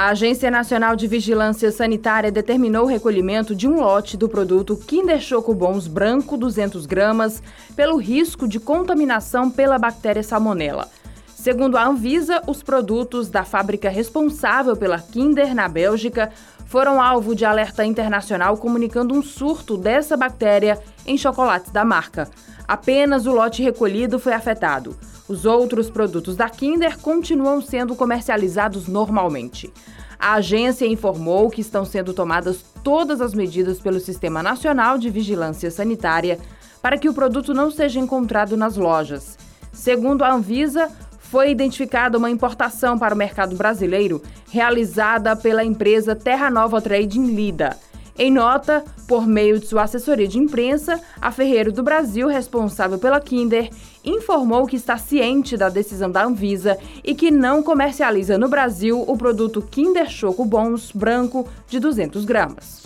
A Agência Nacional de Vigilância Sanitária determinou o recolhimento de um lote do produto Kinder Choco Bons branco 200 gramas pelo risco de contaminação pela bactéria Salmonella. Segundo a Anvisa, os produtos da fábrica responsável pela Kinder na Bélgica foram alvo de alerta internacional comunicando um surto dessa bactéria em chocolates da marca. Apenas o lote recolhido foi afetado. Os outros produtos da Kinder continuam sendo comercializados normalmente. A agência informou que estão sendo tomadas todas as medidas pelo Sistema Nacional de Vigilância Sanitária para que o produto não seja encontrado nas lojas. Segundo a Anvisa, foi identificada uma importação para o mercado brasileiro realizada pela empresa Terra Nova Trading Lida. Em nota, por meio de sua assessoria de imprensa, a Ferreiro do Brasil, responsável pela Kinder, informou que está ciente da decisão da Anvisa e que não comercializa no Brasil o produto Kinder Choco Bons branco de 200 gramas.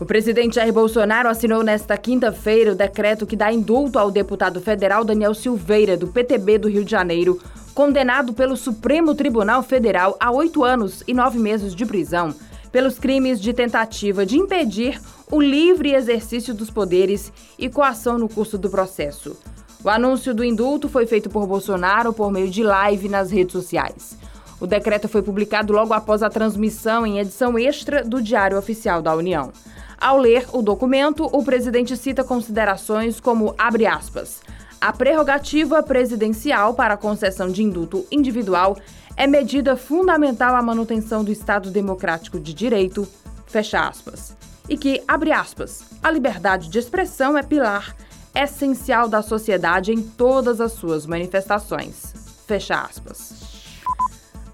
O presidente Jair Bolsonaro assinou nesta quinta-feira o decreto que dá indulto ao deputado federal Daniel Silveira, do PTB do Rio de Janeiro, condenado pelo Supremo Tribunal Federal a oito anos e nove meses de prisão pelos crimes de tentativa de impedir o livre exercício dos poderes e coação no curso do processo. O anúncio do indulto foi feito por Bolsonaro por meio de live nas redes sociais. O decreto foi publicado logo após a transmissão em edição extra do Diário Oficial da União. Ao ler o documento, o presidente cita considerações como abre aspas. A prerrogativa presidencial para a concessão de indulto individual é medida fundamental à manutenção do Estado democrático de direito, fecha aspas. E que, abre aspas, a liberdade de expressão é pilar essencial da sociedade em todas as suas manifestações, fecha aspas.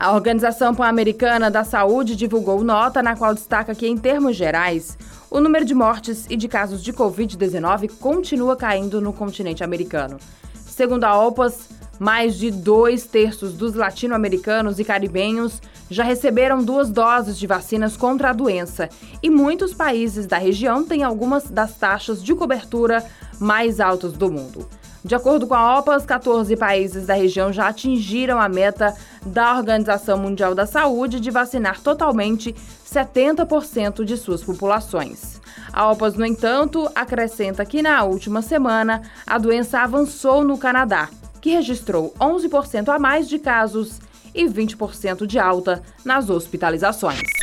A Organização Pan-Americana da Saúde divulgou nota na qual destaca que, em termos gerais, o número de mortes e de casos de Covid-19 continua caindo no continente americano. Segundo a OPAS, mais de dois terços dos latino-americanos e caribenhos já receberam duas doses de vacinas contra a doença e muitos países da região têm algumas das taxas de cobertura mais altas do mundo. De acordo com a OPAS, 14 países da região já atingiram a meta da Organização Mundial da Saúde de vacinar totalmente 70% de suas populações. A OPAS, no entanto, acrescenta que na última semana a doença avançou no Canadá que registrou 11% a mais de casos e 20% de alta nas hospitalizações.